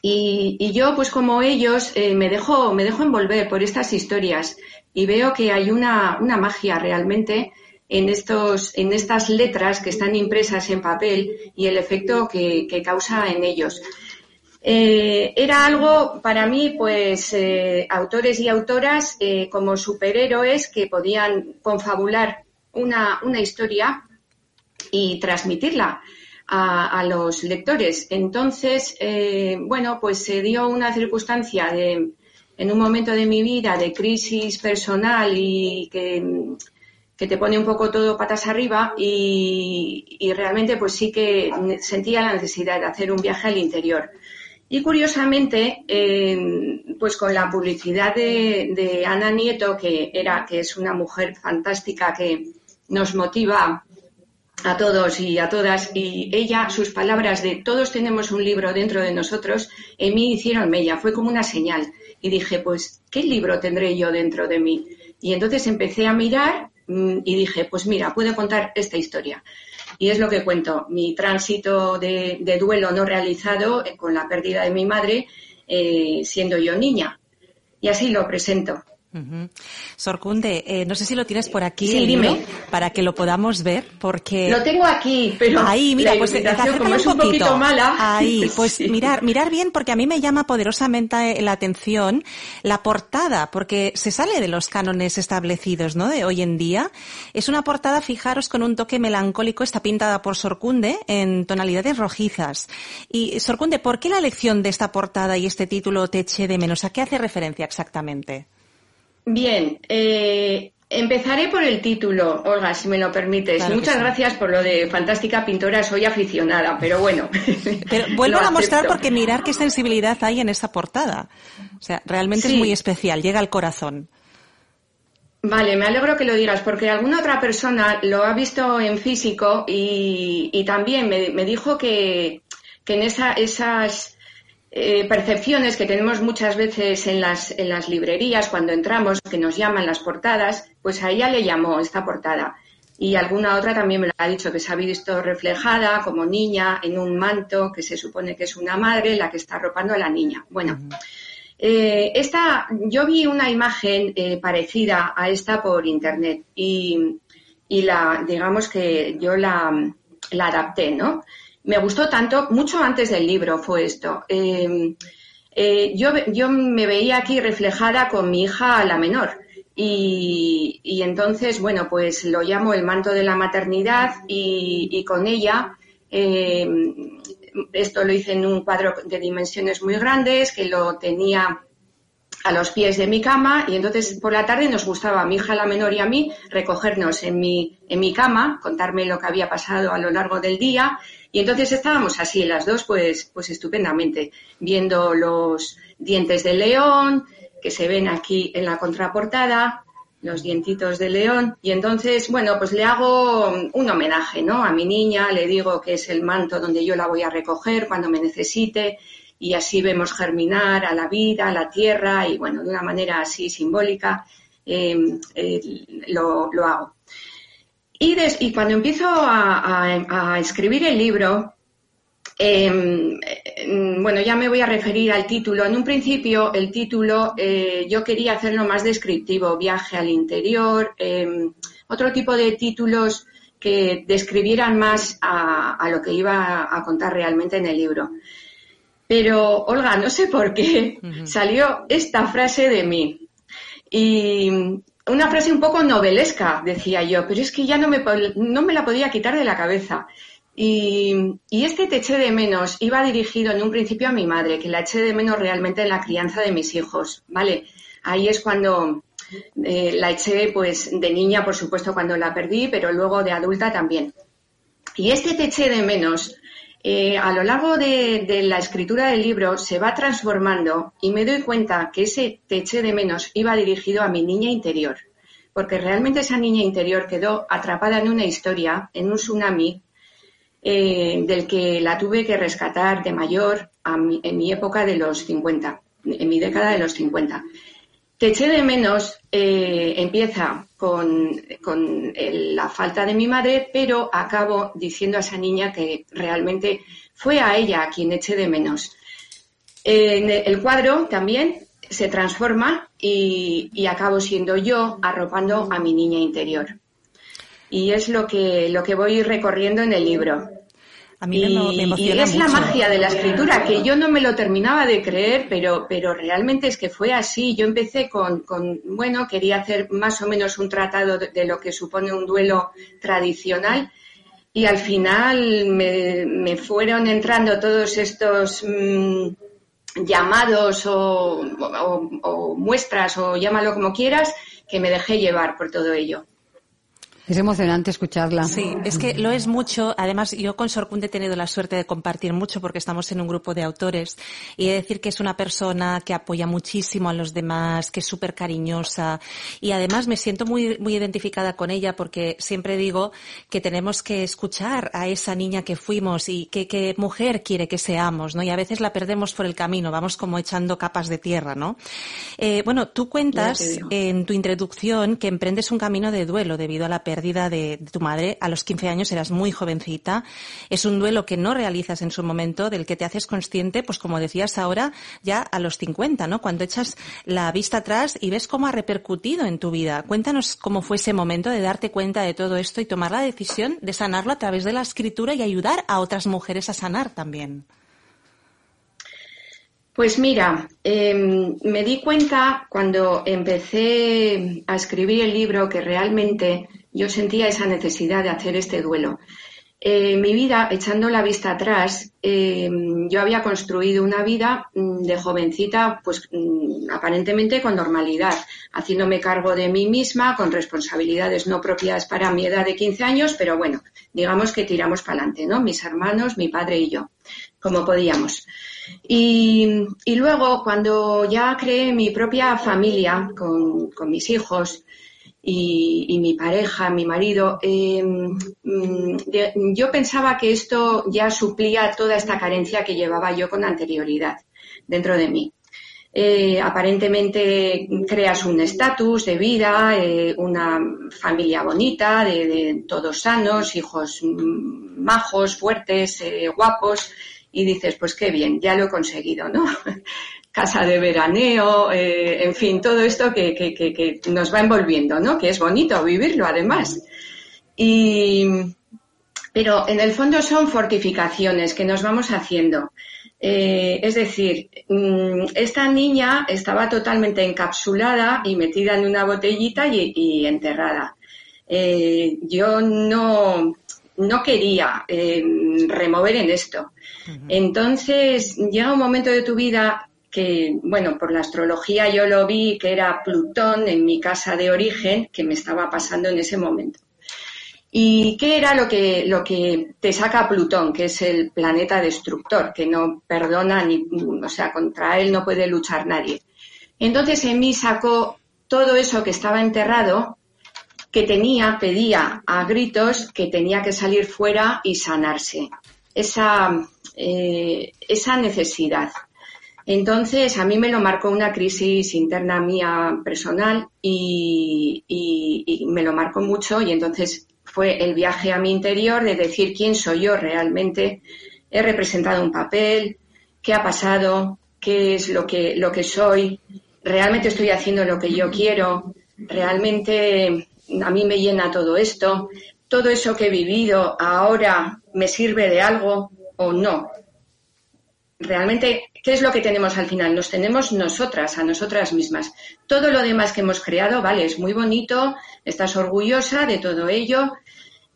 Y, y yo, pues como ellos, eh, me, dejo, me dejo envolver por estas historias y veo que hay una, una magia realmente en, estos, en estas letras que están impresas en papel y el efecto que, que causa en ellos. Eh, era algo para mí, pues, eh, autores y autoras eh, como superhéroes que podían confabular una, una historia y transmitirla a, a los lectores. Entonces, bueno, pues se dio una circunstancia de, en un momento de mi vida de crisis personal y que que te pone un poco todo patas arriba y, realmente pues sí que sentía la necesidad de hacer un viaje al interior. Y curiosamente, eh, pues con la publicidad de, Ana Nieto, que era, que es una mujer fantástica que nos motiva a todos y a todas, y ella, sus palabras de todos tenemos un libro dentro de nosotros, en mí hicieron mella, fue como una señal. Y dije, pues, ¿qué libro tendré yo dentro de mí? Y entonces empecé a mirar y dije, pues mira, puedo contar esta historia. Y es lo que cuento, mi tránsito de, de duelo no realizado eh, con la pérdida de mi madre, eh, siendo yo niña. Y así lo presento. Uh -huh. Sorcunde, eh, no sé si lo tienes por aquí sí, dime. para que lo podamos ver, porque lo tengo aquí, pero ahí mira, pues como es un, poquito mala. Ahí, pues sí. mirar, mirar bien, porque a mí me llama poderosamente la atención la portada, porque se sale de los cánones establecidos, ¿no? De hoy en día es una portada, fijaros, con un toque melancólico, está pintada por Sorcunde en tonalidades rojizas. Y Sorcunde, ¿por qué la elección de esta portada y este título te eché de menos? ¿A qué hace referencia exactamente? Bien, eh, empezaré por el título, Olga, si me lo permites. Claro Muchas sí. gracias por lo de fantástica pintora, soy aficionada, pero bueno. Pero vuelvo a mostrar porque mirar qué sensibilidad hay en esa portada. O sea, realmente sí. es muy especial, llega al corazón. Vale, me alegro que lo digas, porque alguna otra persona lo ha visto en físico y, y también me, me, dijo que, que en esa, esas eh, percepciones que tenemos muchas veces en las, en las librerías cuando entramos, que nos llaman las portadas, pues a ella le llamó esta portada. Y alguna otra también me lo ha dicho, que se ha visto reflejada como niña en un manto que se supone que es una madre la que está arropando a la niña. Bueno, eh, esta, yo vi una imagen eh, parecida a esta por internet y, y la, digamos que yo la, la adapté, ¿no? Me gustó tanto, mucho antes del libro fue esto. Eh, eh, yo, yo, me veía aquí reflejada con mi hija, la menor. Y, entonces, bueno, pues lo llamo el manto de la maternidad y, y con ella, eh, esto lo hice en un cuadro de dimensiones muy grandes, que lo tenía a los pies de mi cama y entonces por la tarde nos gustaba a mi hija la menor y a mí recogernos en mi, en mi cama, contarme lo que había pasado a lo largo del día y entonces estábamos así las dos pues, pues estupendamente viendo los dientes de león que se ven aquí en la contraportada, los dientitos de león y entonces bueno pues le hago un homenaje ¿no? a mi niña, le digo que es el manto donde yo la voy a recoger cuando me necesite y así vemos germinar a la vida, a la tierra y bueno, de una manera así simbólica eh, lo, lo, hago. Y, des, y, cuando empiezo a, a, a escribir el libro, eh, bueno, ya me voy a referir al título. En un principio, el título eh, yo quería hacerlo más descriptivo, viaje al interior, otro tipo de títulos que describieran más a, lo que iba a contar realmente en el libro. Pero, Olga, no sé por qué salió esta frase de mí. Y una frase un poco novelesca, decía yo, pero es que ya no me, no me la podía quitar de la cabeza. Y, este te eché de menos iba dirigido en un principio a mi madre, que la eché de menos realmente en la crianza de mis hijos, ¿vale? Ahí es cuando eh, la eché, pues, de niña, por supuesto, cuando la perdí, pero luego de adulta también. Y este te eché de menos, eh, a lo largo de, la escritura del libro, se va transformando y me doy cuenta que ese te eché de menos iba dirigido a mi niña interior. Porque realmente esa niña interior quedó atrapada en una historia, en un tsunami, eh, del que la tuve que rescatar de mayor en mi época de los 50, en mi década de los 50. Te eché de menos eh, empieza con, la falta de mi madre, pero acabo diciendo a esa niña que realmente fue a ella a quien eché de menos. el cuadro también se transforma y, y, acabo siendo yo arropando a mi niña interior. Y es lo que, lo que voy recorriendo en el libro. A mí y, es la magia de la escritura, que yo no me lo terminaba de creer, pero, pero realmente es que fue así. Yo empecé con, con bueno, quería hacer más o menos un tratado de, lo que supone un duelo tradicional y al final me, fueron entrando todos estos mm, llamados o, o muestras o llámalo como quieras, que me dejé llevar por todo ello. Es emocionante escucharla. Sí, es que lo es mucho. Además, yo con Sorkund he tenido la suerte de compartir mucho porque estamos en un grupo de autores y he de decir que es una persona que apoya muchísimo a los demás, que es súper cariñosa y además me siento muy, muy identificada con ella porque siempre digo que tenemos que escuchar a esa niña que fuimos y qué que mujer quiere que seamos, ¿no? Y a veces la perdemos por el camino, vamos como echando capas de tierra, ¿no? Eh, bueno, tú cuentas en tu introducción que emprendes un camino de duelo debido a la pérdida pérdida de, tu madre. A los 15 años eras muy jovencita. Es un duelo que no realizas en su momento, del que te haces consciente, pues como decías ahora, ya a los 50, ¿no? Cuando echas la vista atrás y ves cómo ha repercutido en tu vida. Cuéntanos cómo fue ese momento de darte cuenta de todo esto y tomar la decisión de sanarlo a través de la escritura y ayudar a otras mujeres a sanar también. Pues mira, em, me di cuenta cuando empecé a escribir el libro que realmente yo sentía esa necesidad de hacer este duelo. Eh, mi vida, echando la vista atrás, em, yo había construido una vida mm, de jovencita, pues mm, aparentemente con normalidad, haciéndome cargo de mí misma, con responsabilidades no propias para mi edad de 15 años, pero bueno, digamos que tiramos para adelante, ¿no? Mis hermanos, mi padre y yo, como podíamos. Y, luego, cuando ya creé mi propia familia con, mis hijos y, mi pareja, mi marido, em, mm, yo pensaba que esto ya suplía toda esta carencia que llevaba yo con anterioridad dentro de mí. Eh, aparentemente creas un estatus de vida, eh, una familia bonita, de, todos sanos, hijos mm, majos, fuertes, eh, guapos, y dices, pues qué bien, ya lo he conseguido, ¿no? Casa de veraneo, eh, en fin, todo esto que, que, que, nos va envolviendo, ¿no? Que es bonito vivirlo además. Y, pero en el fondo son fortificaciones que nos vamos haciendo. Eh, es decir, mm, esta niña estaba totalmente encapsulada y metida en una botellita y, enterrada. Eh, yo no, no quería eh, remover en esto. Entonces llega un momento de tu vida que, bueno, por la astrología yo lo vi que era Plutón en mi casa de origen que me estaba pasando en ese momento. ¿Y qué era lo que, lo que te saca Plutón, que es el planeta destructor, que no perdona ni, o sea, contra él no puede luchar nadie? Entonces en mí sacó todo eso que estaba enterrado que tenía, pedía a gritos que tenía que salir fuera y sanarse. Esa, eh, esa necesidad. Entonces, a mí me lo marcó una crisis interna mía personal y, y, me lo marcó mucho. Y entonces fue el viaje a mi interior de decir quién soy yo realmente. He representado un papel, qué ha pasado, qué es lo que, lo que soy, realmente estoy haciendo lo que yo quiero, realmente a mí me llena todo esto, todo eso que he vivido ahora me sirve de algo o no. Realmente, ¿qué es lo que tenemos al final? Nos tenemos nosotras, a nosotras mismas. Todo lo demás que hemos creado, vale, es muy bonito, estás orgullosa de todo ello,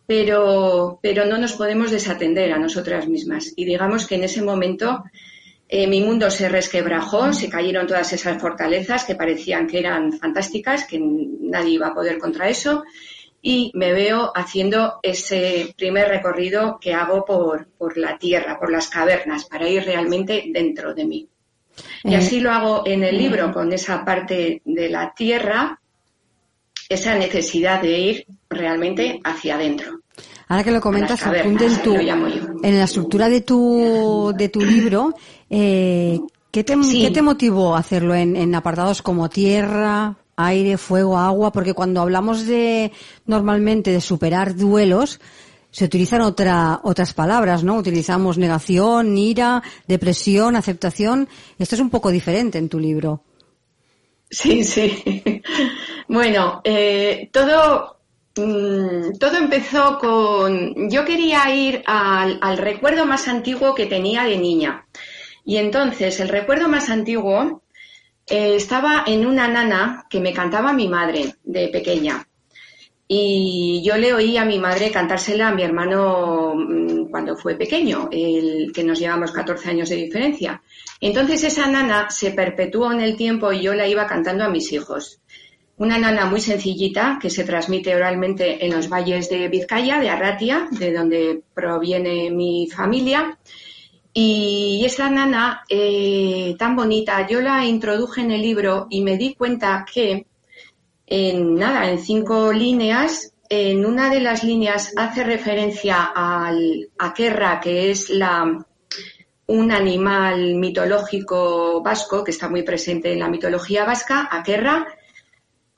pero, pero no nos podemos desatender a nosotras mismas. Y digamos que en ese momento eh, mi mundo se resquebrajó, se cayeron todas esas fortalezas que parecían que eran fantásticas, que nadie iba a poder contra eso, y me veo haciendo ese primer recorrido que hago por, por la tierra, por las cavernas, para ir realmente dentro de mí. Y eh, así lo hago en el libro, mm. con esa parte de la tierra, esa necesidad de ir realmente hacia adentro. Ahora que lo comentas, apunte en, tu, en la estructura de tu, de tu libro, eh, ¿qué, te, ¿qué, te, motivó a hacerlo en, en, apartados como tierra, aire, fuego, agua? Porque cuando hablamos de, normalmente de superar duelos, se utilizan otra, otras palabras, ¿no? Utilizamos negación, ira, depresión, aceptación. Esto es un poco diferente en tu libro. Sí, sí. Bueno, eh, todo Mm, todo empezó con. Yo quería ir al, recuerdo más antiguo que tenía de niña. Y entonces, el recuerdo más antiguo eh, estaba en una nana que me cantaba mi madre de pequeña. Y yo le oí a mi madre cantársela a mi hermano mm, cuando fue pequeño, el que nos llevamos 14 años de diferencia. Entonces esa nana se perpetuó en el tiempo y yo la iba cantando a mis hijos una nana muy sencillita que se transmite oralmente en los valles de Vizcaya, de Arratia, de donde proviene mi familia. Y esa nana eh, tan bonita, yo la introduje en el libro y me di cuenta que en nada, en cinco líneas, en una de las líneas hace referencia al Aquerra, que es la, un animal mitológico vasco que está muy presente en la mitología vasca, Aquerra,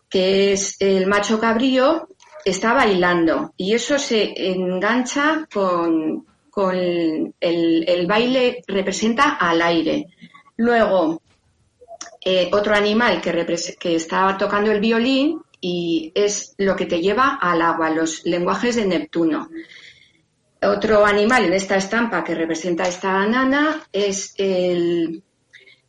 que es el macho cabrío, está bailando. Y eso se engancha con, el, baile, representa al aire. Luego, eh, otro animal que, que está tocando el violín y es lo que te lleva al agua, los lenguajes de Neptuno. Otro animal en esta estampa que representa esta nana es el,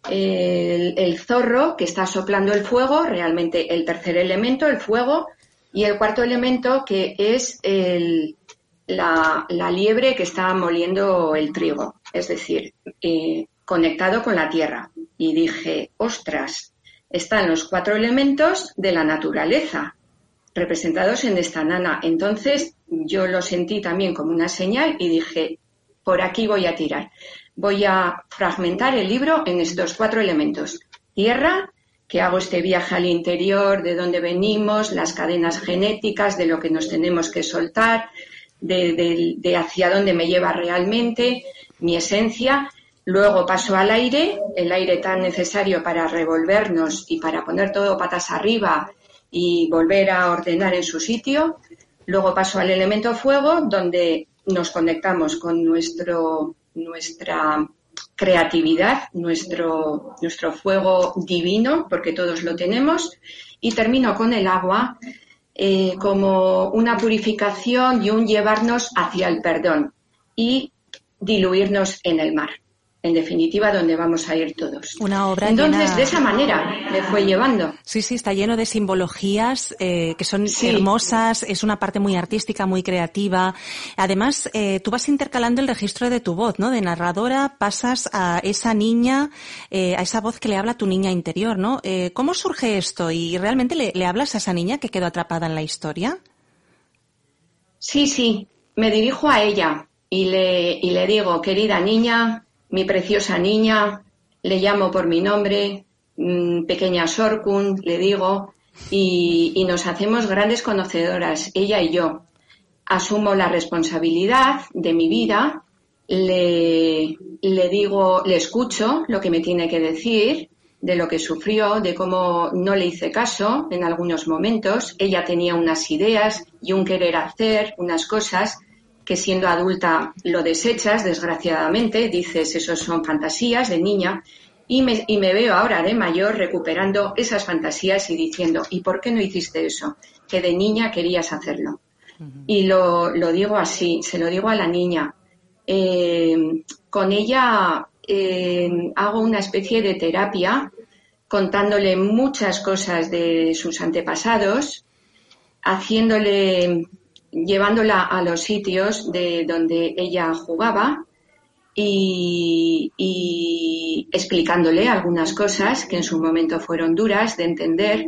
el, zorro que está soplando el fuego, realmente el tercer elemento, el fuego, y el cuarto elemento que es la, liebre que está moliendo el trigo, es decir, eh, conectado con la tierra. Y dije, ostras, están los cuatro elementos de la naturaleza representados en esta nana. Entonces yo lo sentí también como una señal y dije, por aquí voy a tirar voy a fragmentar el libro en estos cuatro elementos. Tierra, que hago este viaje al interior, de dónde venimos, las cadenas genéticas, de lo que nos tenemos que soltar, de, hacia dónde me lleva realmente, mi esencia. Luego paso al aire, el aire tan necesario para revolvernos y para poner todo patas arriba y volver a ordenar en su sitio. Luego paso al elemento fuego, donde nos conectamos con nuestro nuestra creatividad, nuestro, nuestro fuego divino, porque todos lo tenemos, y termino con el agua eh, como una purificación y un llevarnos hacia el perdón y diluirnos en el mar en definitiva, donde vamos a ir todos. Una obra Entonces, de esa manera me fue llevando. Sí, sí, está lleno de simbologías eh, que son hermosas, es una parte muy artística, muy creativa. Además, eh, tú vas intercalando el registro de tu voz, ¿no? De narradora pasas a esa niña, eh, a esa voz que le habla a tu niña interior, ¿no? ¿Cómo surge esto? ¿Y realmente le, le hablas a esa niña que quedó atrapada en la historia? Sí, sí, me dirijo a ella y le, y le digo, querida niña, mi preciosa niña, le llamo por mi nombre, mm, pequeña Sorkun, le digo, y, nos hacemos grandes conocedoras, ella y yo. Asumo la responsabilidad de mi vida, le, le digo, le escucho lo que me tiene que decir, de lo que sufrió, de cómo no le hice caso en algunos momentos. Ella tenía unas ideas y un querer hacer, unas cosas, que siendo adulta lo desechas, desgraciadamente, dices, esos son fantasías de niña, y me, y me, veo ahora de mayor recuperando esas fantasías y diciendo, ¿y por qué no hiciste eso? que de niña querías hacerlo. Y lo, lo, digo así, se lo digo a la niña. Eh, con ella eh, hago una especie de terapia contándole muchas cosas de sus antepasados, haciéndole, llevándola a los sitios de donde ella jugaba y, explicándole algunas cosas que en su momento fueron duras de entender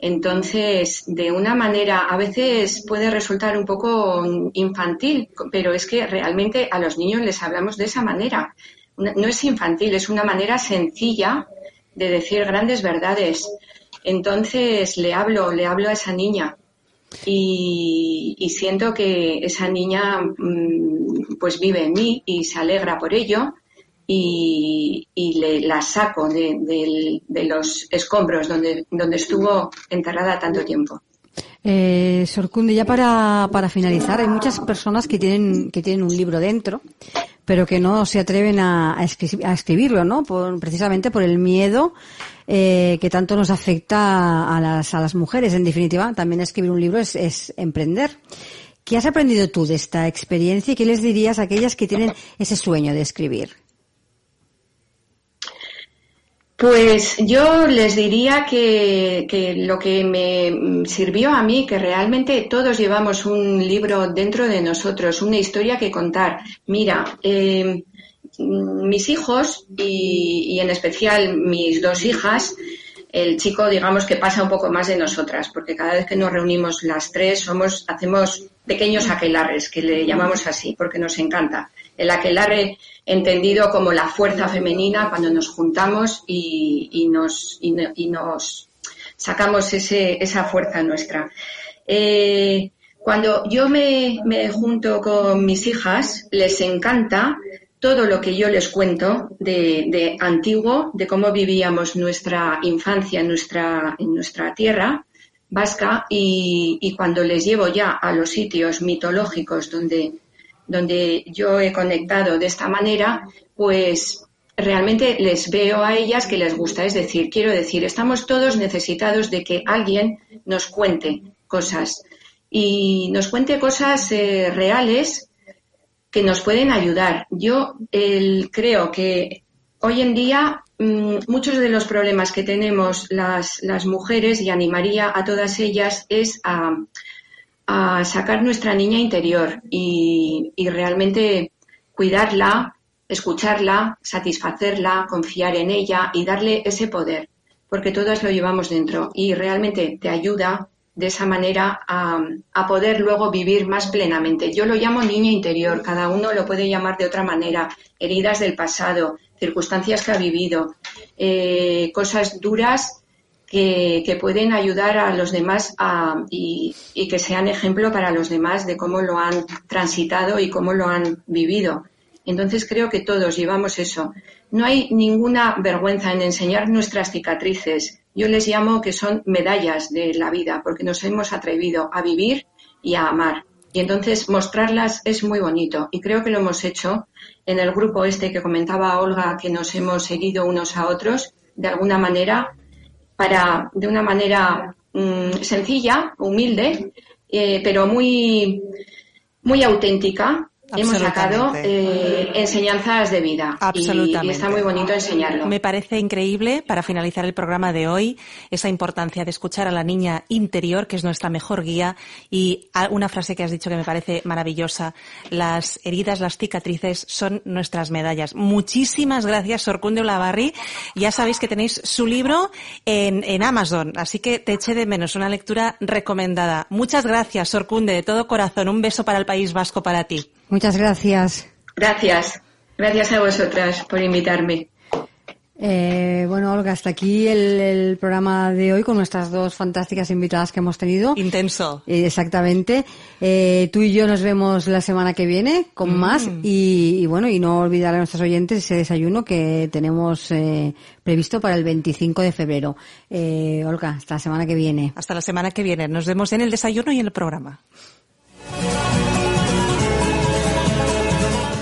entonces, de una manera, a veces puede resultar un poco infantil, pero es que realmente a los niños les hablamos de esa manera. No es infantil, es una manera sencilla de decir grandes verdades. Entonces le hablo, le hablo a esa niña y, siento que esa niña mm, pues vive en mí y se alegra por ello y, le, la saco de, los escombros donde, donde estuvo enterrada tanto tiempo. Eh, Sorcunde, ya para, para finalizar, hay muchas personas que tienen, que tienen un libro dentro, pero que no se atreven a, escribirlo, ¿no? Por, precisamente por el miedo eh, que tanto nos afecta a las, a las mujeres. En definitiva, también escribir un libro es, es emprender. ¿Qué has aprendido tú de esta experiencia y qué les dirías a aquellas que tienen ese sueño de escribir? Pues yo les diría que, lo que me sirvió a mí, que realmente todos llevamos un libro dentro de nosotros, una historia que contar. Mira, eh, mis hijos y, en especial mis dos hijas, el chico, digamos que pasa un poco más de nosotras, porque cada vez que nos reunimos las tres somos, hacemos pequeños aquelarres, que le llamamos así, porque nos encanta. El aquelarre entendido como la fuerza femenina cuando nos juntamos y, nos, y, nos sacamos ese, esa fuerza nuestra. Eh, cuando yo me, junto con mis hijas, les encanta todo lo que yo les cuento de, antiguo, de cómo vivíamos nuestra infancia en nuestra, en nuestra tierra vasca y, y cuando les llevo ya a los sitios mitológicos donde donde yo he conectado de esta manera, pues realmente les veo a ellas que les gusta. Es decir, quiero decir, estamos todos necesitados de que alguien nos cuente cosas y nos cuente cosas eh, reales que nos pueden ayudar. Yo creo que hoy en día mm, muchos de los problemas que tenemos las, las mujeres, y animaría a todas ellas, es a a sacar nuestra niña interior y, realmente cuidarla, escucharla, satisfacerla, confiar en ella y darle ese poder, porque todas lo llevamos dentro y realmente te ayuda de esa manera a, poder luego vivir más plenamente. Yo lo llamo niña interior, cada uno lo puede llamar de otra manera, heridas del pasado, circunstancias que ha vivido, eh, cosas duras que, pueden ayudar a los demás y, que sean ejemplo para los demás de cómo lo han transitado y cómo lo han vivido. Entonces creo que todos llevamos eso. No hay ninguna vergüenza en enseñar nuestras cicatrices. Yo les llamo que son medallas de la vida porque nos hemos atrevido a vivir y a amar. Y entonces mostrarlas es muy bonito y creo que lo hemos hecho en el grupo este que comentaba Olga que nos hemos seguido unos a otros. De alguna manera para, de una manera mm, sencilla, humilde, eh, pero muy, muy auténtica, hemos sacado eh, enseñanzas de vida. Absolutamente. Y, está muy bonito enseñarlo. Me parece increíble, para finalizar el programa de hoy, esa importancia de escuchar a la niña interior, que es nuestra mejor guía, y una frase que has dicho que me parece maravillosa. Las heridas, las cicatrices son nuestras medallas. Muchísimas gracias, Sorcunde Olavarri. Ya sabéis que tenéis su libro en, en Amazon, así que te eché de menos una lectura recomendada. Muchas gracias, Sorcunde, de todo corazón. Un beso para el País Vasco para ti. Muchas gracias. Gracias. Gracias a vosotras por invitarme. Eh, bueno, Olga, hasta aquí el, programa de hoy con nuestras dos fantásticas invitadas que hemos tenido. Intenso. Eh, exactamente. Eh, tú y yo nos vemos la semana que viene con mm. más y, bueno, y no olvidar a nuestros oyentes ese desayuno que tenemos previsto para el 25 de febrero. Olga, hasta la semana que viene. Hasta la semana que viene. Nos vemos en el desayuno y en el programa.